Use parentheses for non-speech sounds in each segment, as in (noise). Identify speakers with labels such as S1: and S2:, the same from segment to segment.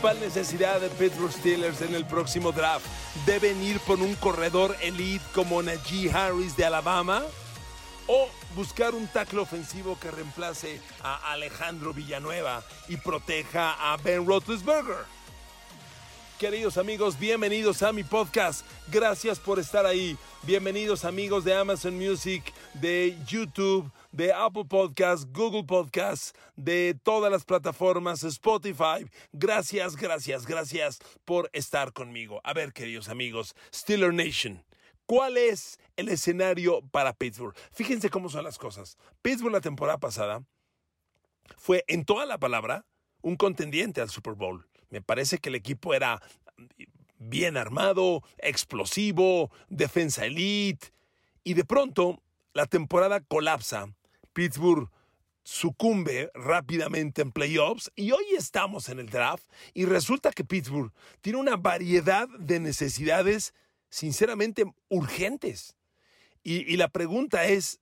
S1: principal necesidad de Pittsburgh Steelers en el próximo draft? ¿Deben ir por un corredor elite como Najee Harris de Alabama? ¿O buscar un tackle ofensivo que reemplace a Alejandro Villanueva y proteja a Ben Roethlisberger? Queridos amigos, bienvenidos a mi podcast. Gracias por estar ahí. Bienvenidos amigos de Amazon Music, de YouTube, de Apple Podcasts, Google Podcasts, de todas las plataformas, Spotify. Gracias, gracias, gracias por estar conmigo. A ver, queridos amigos, Steeler Nation. ¿Cuál es el escenario para Pittsburgh? Fíjense cómo son las cosas. Pittsburgh la temporada pasada fue en toda la palabra un contendiente al Super Bowl. Me parece que el equipo era bien armado, explosivo, defensa elite. Y de pronto la temporada colapsa. Pittsburgh sucumbe rápidamente en playoffs y hoy estamos en el draft y resulta que Pittsburgh tiene una variedad de necesidades sinceramente urgentes. Y, y la pregunta es,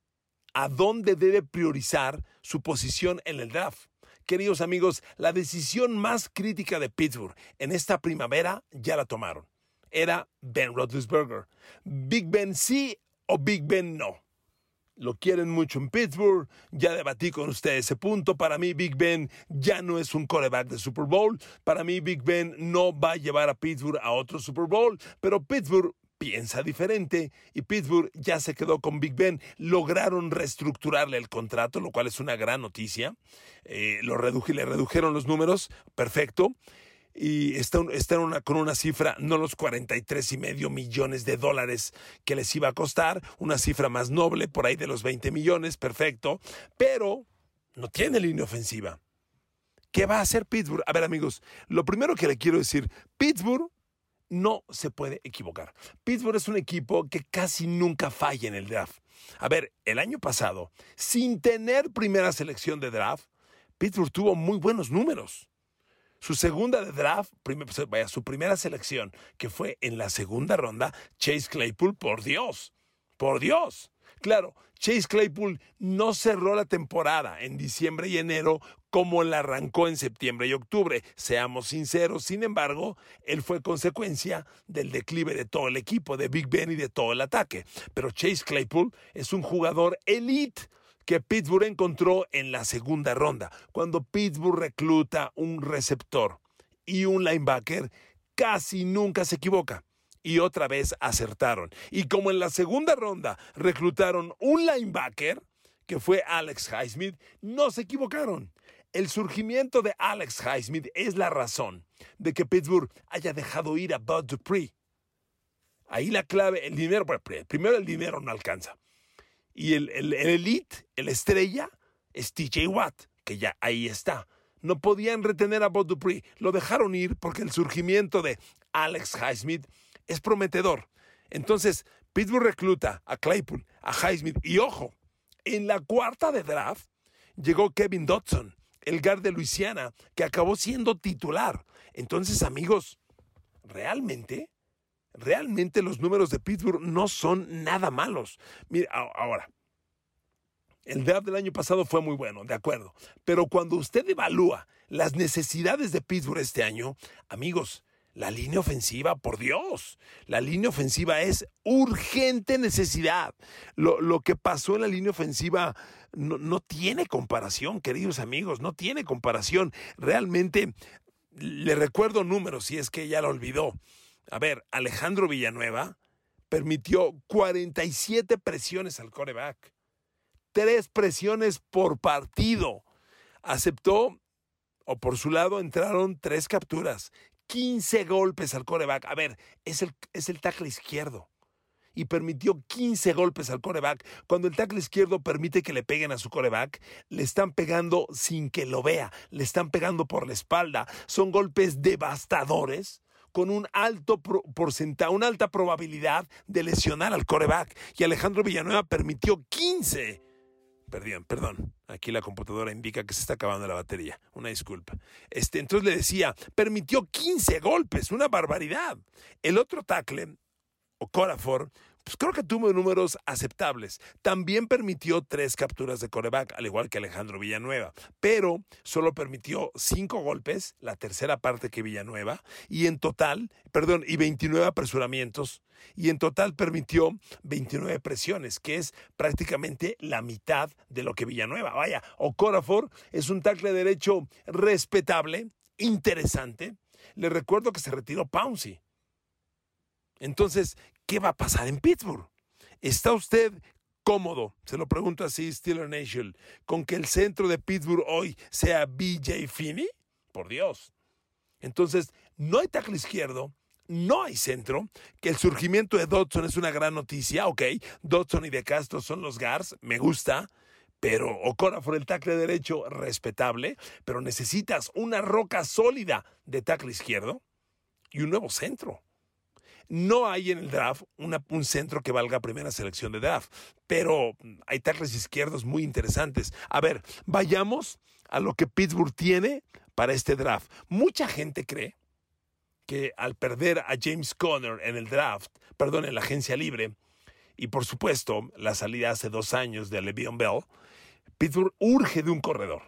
S1: ¿a dónde debe priorizar su posición en el draft? Queridos amigos, la decisión más crítica de Pittsburgh en esta primavera ya la tomaron. Era Ben Roethlisberger. Big Ben sí o Big Ben no. Lo quieren mucho en Pittsburgh. Ya debatí con ustedes ese punto. Para mí, Big Ben ya no es un coreback de Super Bowl. Para mí, Big Ben no va a llevar a Pittsburgh a otro Super Bowl. Pero Pittsburgh piensa diferente y Pittsburgh ya se quedó con Big Ben. Lograron reestructurarle el contrato, lo cual es una gran noticia. Eh, lo le redujeron los números, perfecto. Y está, está con una cifra, no los 43 y medio millones de dólares que les iba a costar, una cifra más noble, por ahí de los 20 millones, perfecto, pero no tiene línea ofensiva. ¿Qué va a hacer Pittsburgh? A ver amigos, lo primero que le quiero decir, Pittsburgh no se puede equivocar. Pittsburgh es un equipo que casi nunca falla en el draft. A ver, el año pasado, sin tener primera selección de draft, Pittsburgh tuvo muy buenos números. Su segunda de draft, vaya, su primera selección, que fue en la segunda ronda, Chase Claypool, por Dios, por Dios. Claro, Chase Claypool no cerró la temporada en diciembre y enero como la arrancó en septiembre y octubre. Seamos sinceros, sin embargo, él fue consecuencia del declive de todo el equipo, de Big Ben y de todo el ataque. Pero Chase Claypool es un jugador elite que Pittsburgh encontró en la segunda ronda, cuando Pittsburgh recluta un receptor y un linebacker, casi nunca se equivoca y otra vez acertaron. Y como en la segunda ronda reclutaron un linebacker, que fue Alex Highsmith, no se equivocaron. El surgimiento de Alex Highsmith es la razón de que Pittsburgh haya dejado ir a Bud Dupree. Ahí la clave, el dinero, primero el dinero no alcanza. Y el, el, el elite, el estrella, es TJ Watt, que ya ahí está no podían retener a Bud Dupree. Lo dejaron ir porque el surgimiento de Alex Highsmith es prometedor. Entonces, Pittsburgh recluta a Claypool, a Highsmith y ojo, en la cuarta de draft llegó Kevin Dodson, el guard de Luisiana, que acabó siendo titular. Entonces, amigos, realmente, realmente los números de Pittsburgh no son nada malos. Mira, ahora, el draft del año pasado fue muy bueno, de acuerdo. Pero cuando usted evalúa las necesidades de Pittsburgh este año, amigos, la línea ofensiva, por Dios, la línea ofensiva es urgente necesidad. Lo, que pasó en la línea ofensiva no, no tiene comparación, queridos amigos, no tiene comparación. Realmente, le recuerdo números si es que ya lo olvidó. A ver, Alejandro Villanueva permitió 47 presiones al coreback, tres presiones por partido. Aceptó o por su lado entraron tres capturas, 15 golpes al coreback. A ver, es el, es el tackle izquierdo. Y permitió 15 golpes al coreback. Cuando el tackle izquierdo permite que le peguen a su coreback, le están pegando sin que lo vea. Le están pegando por la espalda. Son golpes devastadores con un alto porcentaje, una alta probabilidad de lesionar al coreback. Y Alejandro Villanueva permitió 15 Perdón, perdón. Aquí la computadora indica que se está acabando la batería. Una disculpa. Este, entonces le decía, permitió 15 golpes, una barbaridad. El otro tackle, Corafor, pues creo que tuvo números aceptables. También permitió tres capturas de coreback, al igual que Alejandro Villanueva, pero solo permitió cinco golpes, la tercera parte que Villanueva, y en total, perdón, y 29 apresuramientos, y en total permitió 29 presiones, que es prácticamente la mitad de lo que Villanueva. Vaya, Ocorafor es un tackle derecho respetable, interesante. Le recuerdo que se retiró Pouncy. Entonces, ¿qué va a pasar en Pittsburgh? ¿Está usted cómodo, se lo pregunto así, Steeler Nation, con que el centro de Pittsburgh hoy sea BJ Finney? Por Dios. Entonces, no hay tackle izquierdo, no hay centro, que el surgimiento de Dodson es una gran noticia, ok, Dodson y De Castro son los Gars, me gusta, pero Ocora por el tackle derecho, respetable, pero necesitas una roca sólida de tackle izquierdo y un nuevo centro. No hay en el draft un centro que valga primera selección de draft, pero hay tackles izquierdos muy interesantes. A ver, vayamos a lo que Pittsburgh tiene para este draft. Mucha gente cree que al perder a James Conner en el draft, perdón, en la agencia libre, y por supuesto la salida hace dos años de Le'Veon Bell, Pittsburgh urge de un corredor.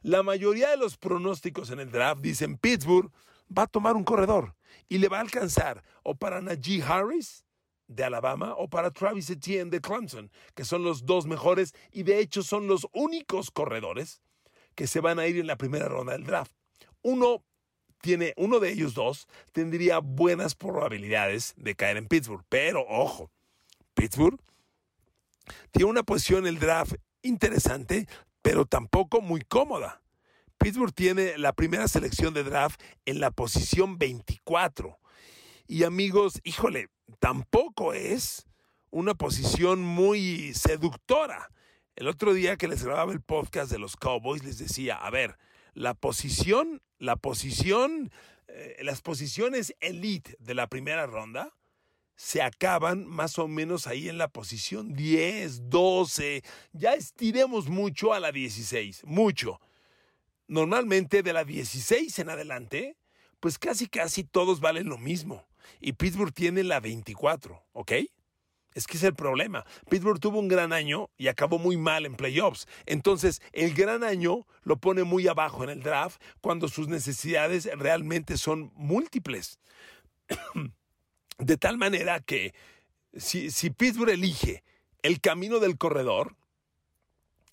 S1: La mayoría de los pronósticos en el draft dicen Pittsburgh va a tomar un corredor y le va a alcanzar o para Najee Harris de Alabama o para Travis Etienne de Clemson, que son los dos mejores y de hecho son los únicos corredores que se van a ir en la primera ronda del draft. Uno tiene uno de ellos dos tendría buenas probabilidades de caer en Pittsburgh, pero ojo, Pittsburgh tiene una posición en el draft interesante, pero tampoco muy cómoda. Pittsburgh tiene la primera selección de draft en la posición 24. Y amigos, híjole, tampoco es una posición muy seductora. El otro día que les grababa el podcast de los Cowboys les decía, a ver, la posición, la posición, eh, las posiciones elite de la primera ronda se acaban más o menos ahí en la posición 10, 12, ya estiremos mucho a la 16, mucho normalmente de la 16 en adelante, pues casi casi todos valen lo mismo. Y Pittsburgh tiene la 24, ¿ok? Es que es el problema. Pittsburgh tuvo un gran año y acabó muy mal en playoffs. Entonces, el gran año lo pone muy abajo en el draft cuando sus necesidades realmente son múltiples. (clears throat) De tal manera que si, si Pittsburgh elige el camino del corredor,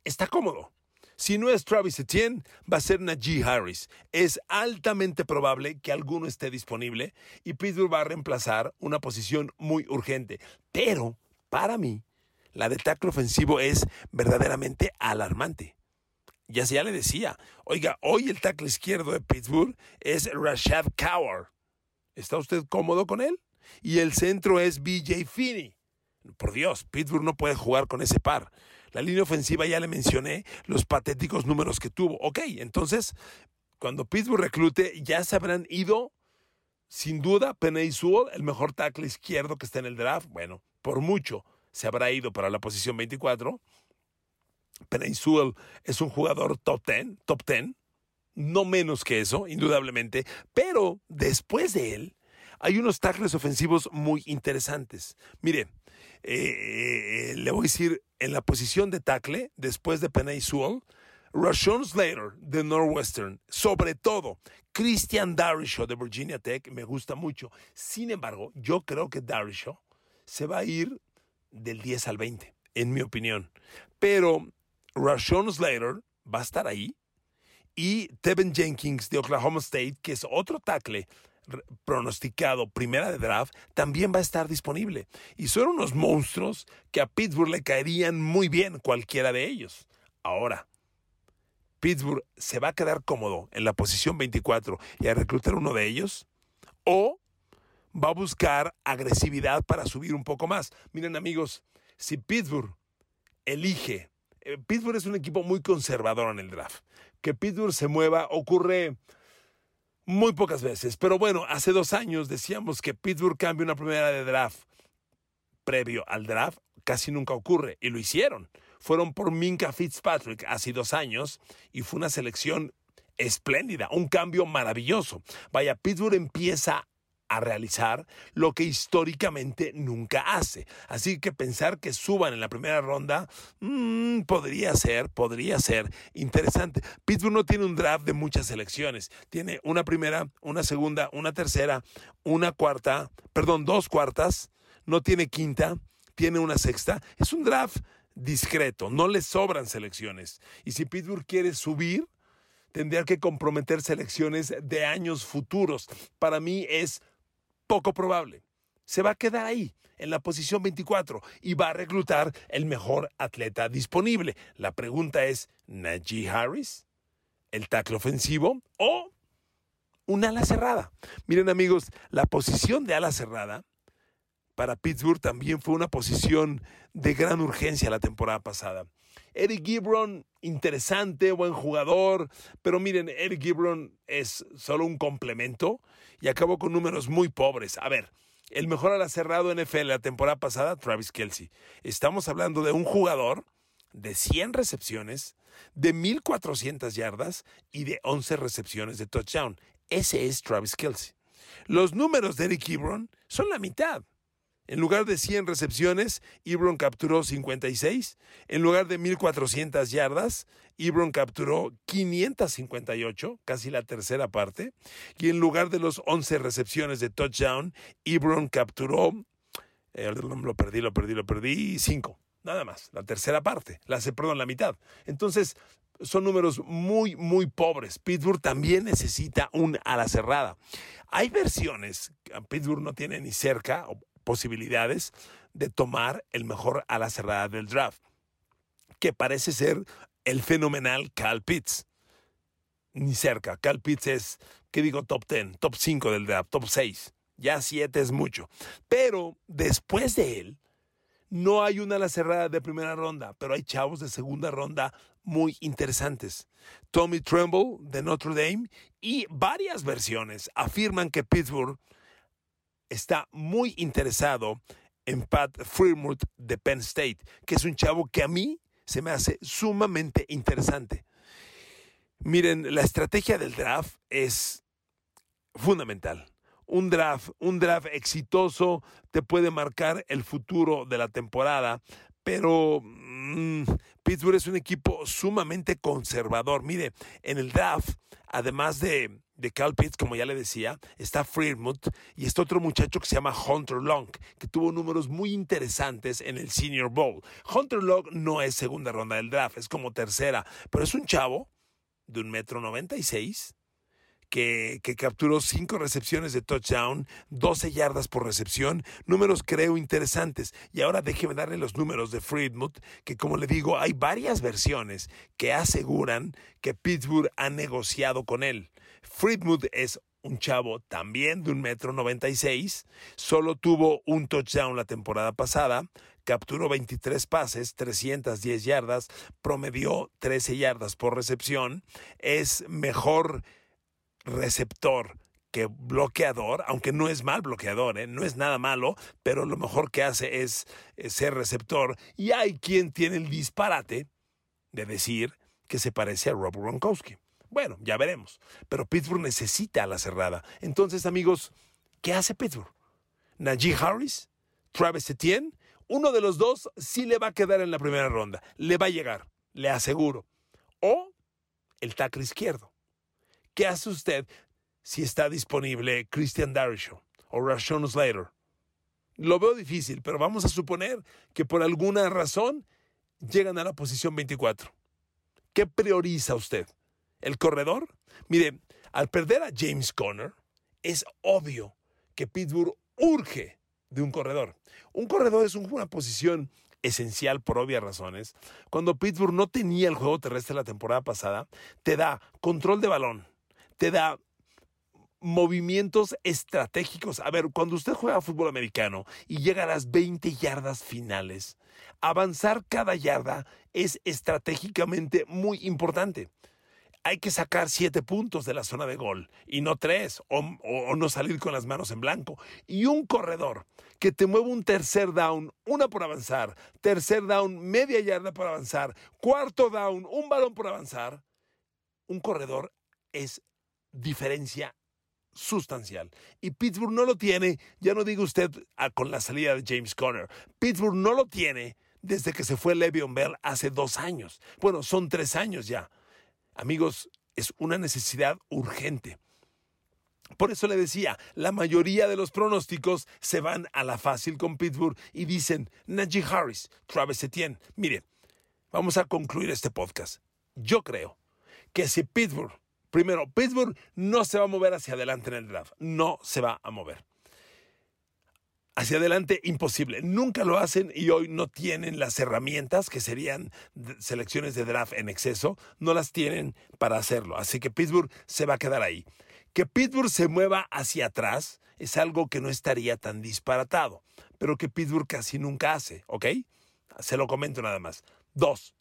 S1: está cómodo. Si no es Travis Etienne, va a ser Najee Harris. Es altamente probable que alguno esté disponible y Pittsburgh va a reemplazar una posición muy urgente. Pero, para mí, la de tackle ofensivo es verdaderamente alarmante. Ya, ya le decía, oiga, hoy el tackle izquierdo de Pittsburgh es Rashad Cower. ¿Está usted cómodo con él? Y el centro es BJ Finney. Por Dios, Pittsburgh no puede jugar con ese par. La línea ofensiva ya le mencioné los patéticos números que tuvo. Ok, entonces, cuando Pittsburgh reclute, ya se habrán ido, sin duda, Penny Sewell, el mejor tackle izquierdo que está en el draft. Bueno, por mucho se habrá ido para la posición 24. Penny Sewell es un jugador top 10, top 10, no menos que eso, indudablemente, pero después de él, hay unos tackles ofensivos muy interesantes. Mire, eh, le voy a decir, en la posición de tackle, después de Penay Sewell, Rashawn Slater de Northwestern, sobre todo Christian Darishaw de Virginia Tech, me gusta mucho. Sin embargo, yo creo que Darishaw se va a ir del 10 al 20, en mi opinión. Pero Rashawn Slater va a estar ahí y Tevin Jenkins de Oklahoma State, que es otro tackle pronosticado primera de draft también va a estar disponible. Y son unos monstruos que a Pittsburgh le caerían muy bien cualquiera de ellos. Ahora, Pittsburgh se va a quedar cómodo en la posición 24 y a reclutar uno de ellos o va a buscar agresividad para subir un poco más. Miren amigos, si Pittsburgh elige, eh, Pittsburgh es un equipo muy conservador en el draft. Que Pittsburgh se mueva ocurre muy pocas veces. Pero bueno, hace dos años decíamos que Pittsburgh cambia una primera de draft previo al draft. Casi nunca ocurre y lo hicieron. Fueron por Minka Fitzpatrick hace dos años y fue una selección espléndida, un cambio maravilloso. Vaya, Pittsburgh empieza a realizar lo que históricamente nunca hace. Así que pensar que suban en la primera ronda mm, podría ser, podría ser interesante. Pittsburgh no tiene un draft de muchas selecciones. Tiene una primera, una segunda, una tercera, una cuarta, perdón, dos cuartas. No tiene quinta, tiene una sexta. Es un draft discreto, no le sobran selecciones. Y si Pittsburgh quiere subir, tendría que comprometer selecciones de años futuros. Para mí es poco probable. Se va a quedar ahí, en la posición 24, y va a reclutar el mejor atleta disponible. La pregunta es, ¿Najee Harris? ¿El tackle ofensivo? ¿O un ala cerrada? Miren amigos, la posición de ala cerrada para Pittsburgh también fue una posición de gran urgencia la temporada pasada. Eric Gibron, interesante, buen jugador, pero miren, Eric Gibron es solo un complemento y acabó con números muy pobres. A ver, el mejor ala cerrado NFL la temporada pasada, Travis Kelsey. Estamos hablando de un jugador de 100 recepciones, de 1400 yardas y de 11 recepciones de touchdown. Ese es Travis Kelsey. Los números de Eric Gibron son la mitad. En lugar de 100 recepciones, Ebron capturó 56. En lugar de 1.400 yardas, Ebron capturó 558, casi la tercera parte. Y en lugar de los 11 recepciones de touchdown, Ebron capturó, eh, lo perdí, lo perdí, lo perdí, 5. Nada más, la tercera parte, la, perdón, la mitad. Entonces, son números muy, muy pobres. Pittsburgh también necesita un ala cerrada. Hay versiones, Pittsburgh no tiene ni cerca, posibilidades de tomar el mejor a la cerrada del draft, que parece ser el fenomenal Cal Pitts. Ni cerca. Cal Pitts es, ¿qué digo? Top 10, top 5 del draft, top 6. Ya 7 es mucho. Pero después de él, no hay una a la cerrada de primera ronda, pero hay chavos de segunda ronda muy interesantes. Tommy Tremble de Notre Dame y varias versiones afirman que Pittsburgh está muy interesado en Pat Freermuth de Penn State, que es un chavo que a mí se me hace sumamente interesante. Miren, la estrategia del draft es fundamental. Un draft, un draft exitoso te puede marcar el futuro de la temporada, pero mm, Pittsburgh es un equipo sumamente conservador. Mire, en el draft, además de de Cal Pitts, como ya le decía, está Freermuth y está otro muchacho que se llama Hunter Long, que tuvo números muy interesantes en el Senior Bowl. Hunter Long no es segunda ronda del draft, es como tercera, pero es un chavo de un metro noventa y seis que, capturó cinco recepciones de touchdown, 12 yardas por recepción, números creo interesantes. Y ahora déjeme darle los números de Freedmuth, que como le digo, hay varias versiones que aseguran que Pittsburgh ha negociado con él. Friedmuth es un chavo también de un metro noventa y seis, solo tuvo un touchdown la temporada pasada, capturó 23 pases, 310 yardas, promedió 13 yardas por recepción, es mejor receptor que bloqueador, aunque no es mal bloqueador, ¿eh? no es nada malo, pero lo mejor que hace es, es ser receptor. Y hay quien tiene el disparate de decir que se parece a Rob Gronkowski. Bueno, ya veremos. Pero Pittsburgh necesita a la cerrada. Entonces, amigos, ¿qué hace Pittsburgh? Najee Harris, Travis Etienne, uno de los dos sí le va a quedar en la primera ronda. Le va a llegar, le aseguro. O el tackle izquierdo. ¿Qué hace usted si está disponible Christian Darishaw o Rashon Slater? Lo veo difícil, pero vamos a suponer que por alguna razón llegan a la posición 24. ¿Qué prioriza usted? el corredor. Mire, al perder a James Conner, es obvio que Pittsburgh urge de un corredor. Un corredor es una posición esencial por obvias razones. Cuando Pittsburgh no tenía el juego terrestre la temporada pasada, te da control de balón, te da movimientos estratégicos. A ver, cuando usted juega fútbol americano y llega a las 20 yardas finales, avanzar cada yarda es estratégicamente muy importante hay que sacar siete puntos de la zona de gol y no tres, o, no salir con las manos en blanco. Y un corredor que te mueve un tercer down, una por avanzar, tercer down, media yarda por avanzar, cuarto down, un balón por avanzar. Un corredor es diferencia sustancial. Y Pittsburgh no lo tiene, ya no diga usted ah, con la salida de James Conner, Pittsburgh no lo tiene desde que se fue Le'Veon Bell hace dos años. Bueno, son tres años ya. Amigos, es una necesidad urgente. Por eso le decía, la mayoría de los pronósticos se van a la fácil con Pittsburgh y dicen Najee Harris, Travis Etienne. Mire, vamos a concluir este podcast. Yo creo que si Pittsburgh, primero, Pittsburgh no se va a mover hacia adelante en el draft, no se va a mover. Hacia adelante, imposible. Nunca lo hacen y hoy no tienen las herramientas que serían selecciones de draft en exceso, no las tienen para hacerlo. Así que Pittsburgh se va a quedar ahí. Que Pittsburgh se mueva hacia atrás es algo que no estaría tan disparatado, pero que Pittsburgh casi nunca hace, ¿ok? Se lo comento nada más. Dos,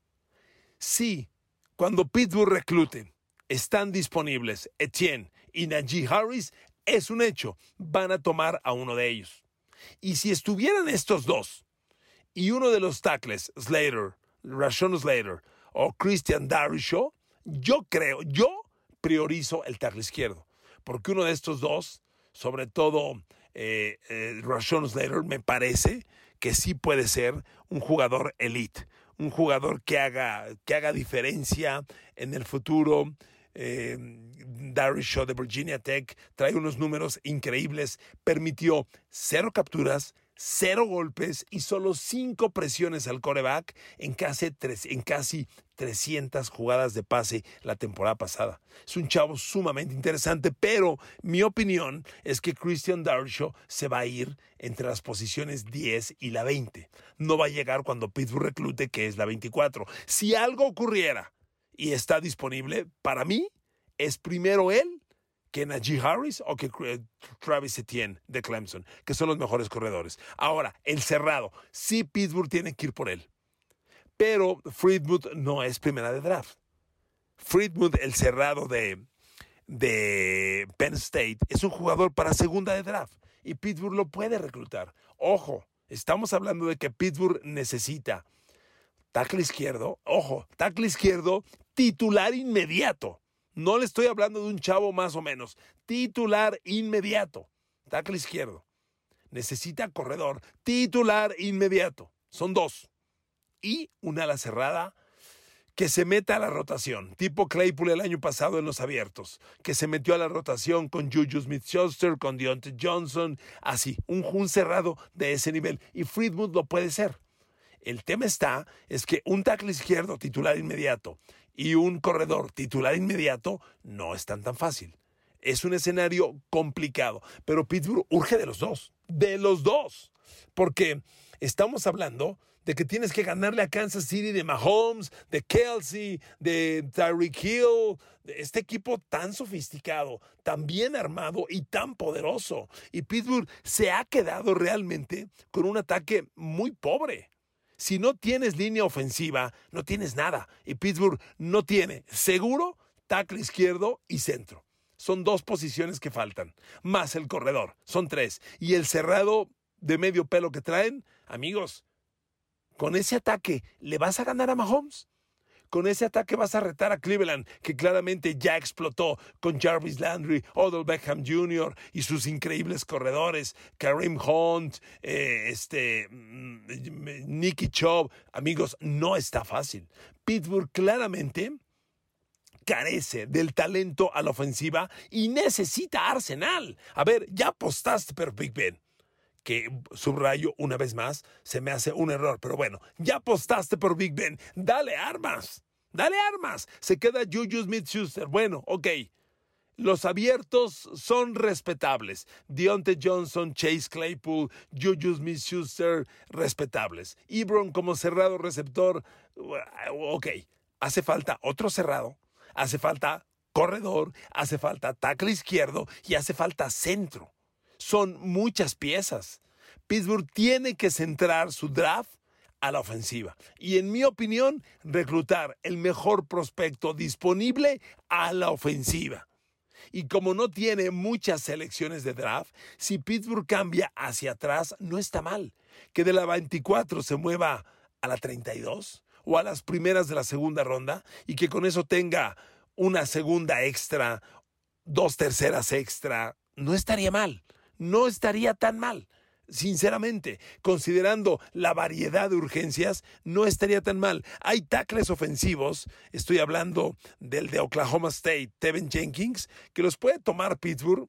S1: si cuando Pittsburgh reclute están disponibles Etienne y Najee Harris, es un hecho, van a tomar a uno de ellos. Y si estuvieran estos dos y uno de los tackles, Slater, Rashon Slater o Christian Darishaw, yo creo, yo priorizo el tackle izquierdo porque uno de estos dos, sobre todo eh, eh, Rashon Slater, me parece que sí puede ser un jugador elite, un jugador que haga, que haga diferencia en el futuro. Eh, Shaw de Virginia Tech trae unos números increíbles, permitió cero capturas, cero golpes y solo cinco presiones al coreback en casi, en casi 300 jugadas de pase la temporada pasada. Es un chavo sumamente interesante, pero mi opinión es que Christian Darshaw se va a ir entre las posiciones 10 y la 20. No va a llegar cuando Pittsburgh reclute, que es la 24. Si algo ocurriera y está disponible, para mí es primero él que Najee Harris o que Travis Etienne de Clemson, que son los mejores corredores. Ahora, el cerrado, sí Pittsburgh tiene que ir por él. Pero Friedmuth no es primera de draft. Friedmuth, el cerrado de, de Penn State, es un jugador para segunda de draft y Pittsburgh lo puede reclutar. Ojo, estamos hablando de que Pittsburgh necesita tackle izquierdo, ojo, tackle izquierdo titular inmediato. No le estoy hablando de un chavo más o menos. Titular inmediato. Tackle izquierdo. Necesita corredor. Titular inmediato. Son dos. Y una ala cerrada que se meta a la rotación, tipo Claypool el año pasado en los abiertos, que se metió a la rotación con Juju Smith-Schuster, con Deontay Johnson, así, un, un cerrado de ese nivel. Y Friedmuth lo puede ser. El tema está, es que un tackle izquierdo titular inmediato y un corredor titular inmediato no es tan tan fácil. Es un escenario complicado, pero Pittsburgh urge de los dos, de los dos, porque estamos hablando de que tienes que ganarle a Kansas City de Mahomes, de Kelsey, de Tyreek Hill, este equipo tan sofisticado, tan bien armado y tan poderoso. Y Pittsburgh se ha quedado realmente con un ataque muy pobre. Si no tienes línea ofensiva, no tienes nada. Y Pittsburgh no tiene seguro tackle izquierdo y centro. Son dos posiciones que faltan, más el corredor, son tres. Y el cerrado de medio pelo que traen, amigos, con ese ataque, ¿le vas a ganar a Mahomes? Con ese ataque vas a retar a Cleveland, que claramente ya explotó con Jarvis Landry, Odell Beckham Jr. y sus increíbles corredores, Kareem Hunt, eh, este, mm, Nicky Chubb. Amigos, no está fácil. Pittsburgh claramente carece del talento a la ofensiva y necesita Arsenal. A ver, ya apostaste por Big Ben que subrayo una vez más, se me hace un error. Pero bueno, ya apostaste por Big Ben. Dale armas. Dale armas. Se queda Juju Smith Schuster. Bueno, ok. Los abiertos son respetables. Deontay Johnson, Chase Claypool, Juju Smith Schuster, respetables. Ebron como cerrado receptor, ok. Hace falta otro cerrado. Hace falta corredor, hace falta tackle izquierdo y hace falta centro. Son muchas piezas. Pittsburgh tiene que centrar su draft a la ofensiva. Y en mi opinión, reclutar el mejor prospecto disponible a la ofensiva. Y como no tiene muchas selecciones de draft, si Pittsburgh cambia hacia atrás, no está mal. Que de la 24 se mueva a la 32 o a las primeras de la segunda ronda y que con eso tenga una segunda extra, dos terceras extra, no estaría mal, no estaría tan mal. Sinceramente, considerando la variedad de urgencias, no estaría tan mal. Hay tackles ofensivos, estoy hablando del de Oklahoma State, Tevin Jenkins, que los puede tomar Pittsburgh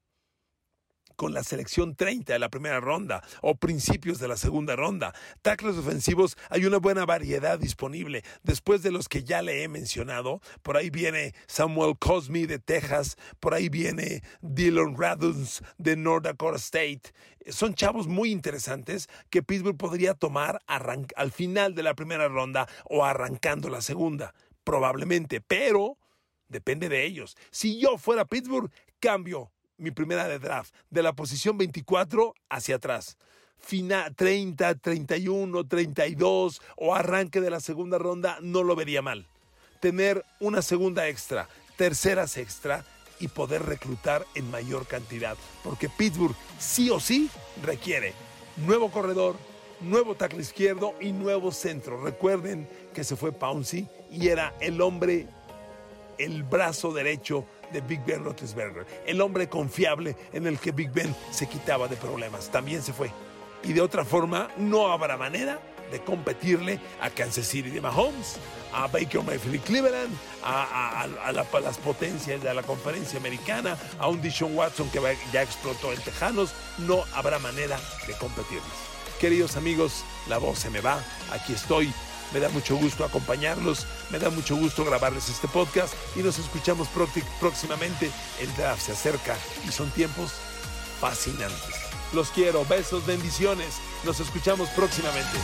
S1: con la selección 30 de la primera ronda o principios de la segunda ronda. Tackles ofensivos, hay una buena variedad disponible. Después de los que ya le he mencionado, por ahí viene Samuel Cosme de Texas, por ahí viene Dylan Raduns de North Dakota State. Son chavos muy interesantes que Pittsburgh podría tomar al final de la primera ronda o arrancando la segunda, probablemente, pero depende de ellos. Si yo fuera Pittsburgh, cambio mi primera de draft, de la posición 24 hacia atrás. Final 30, 31, 32 o arranque de la segunda ronda, no lo vería mal. Tener una segunda extra, terceras extra y poder reclutar en mayor cantidad, porque Pittsburgh sí o sí requiere nuevo corredor, nuevo tackle izquierdo y nuevo centro. Recuerden que se fue Pouncy y era el hombre, el brazo derecho de Big Ben Roethlisberger, el hombre confiable en el que Big Ben se quitaba de problemas. También se fue. Y de otra forma, no habrá manera de competirle a Kansas City de Mahomes, a Baker Mayfield y Cleveland, a, las potencias de la conferencia americana, a un Dishon Watson que ya explotó en Tejanos. No habrá manera de competirles. Queridos amigos, la voz se me va. Aquí estoy me da mucho gusto acompañarlos, me da mucho gusto grabarles este podcast y nos escuchamos próximamente. El draft se acerca y son tiempos fascinantes. Los quiero, besos, bendiciones. Nos escuchamos próximamente.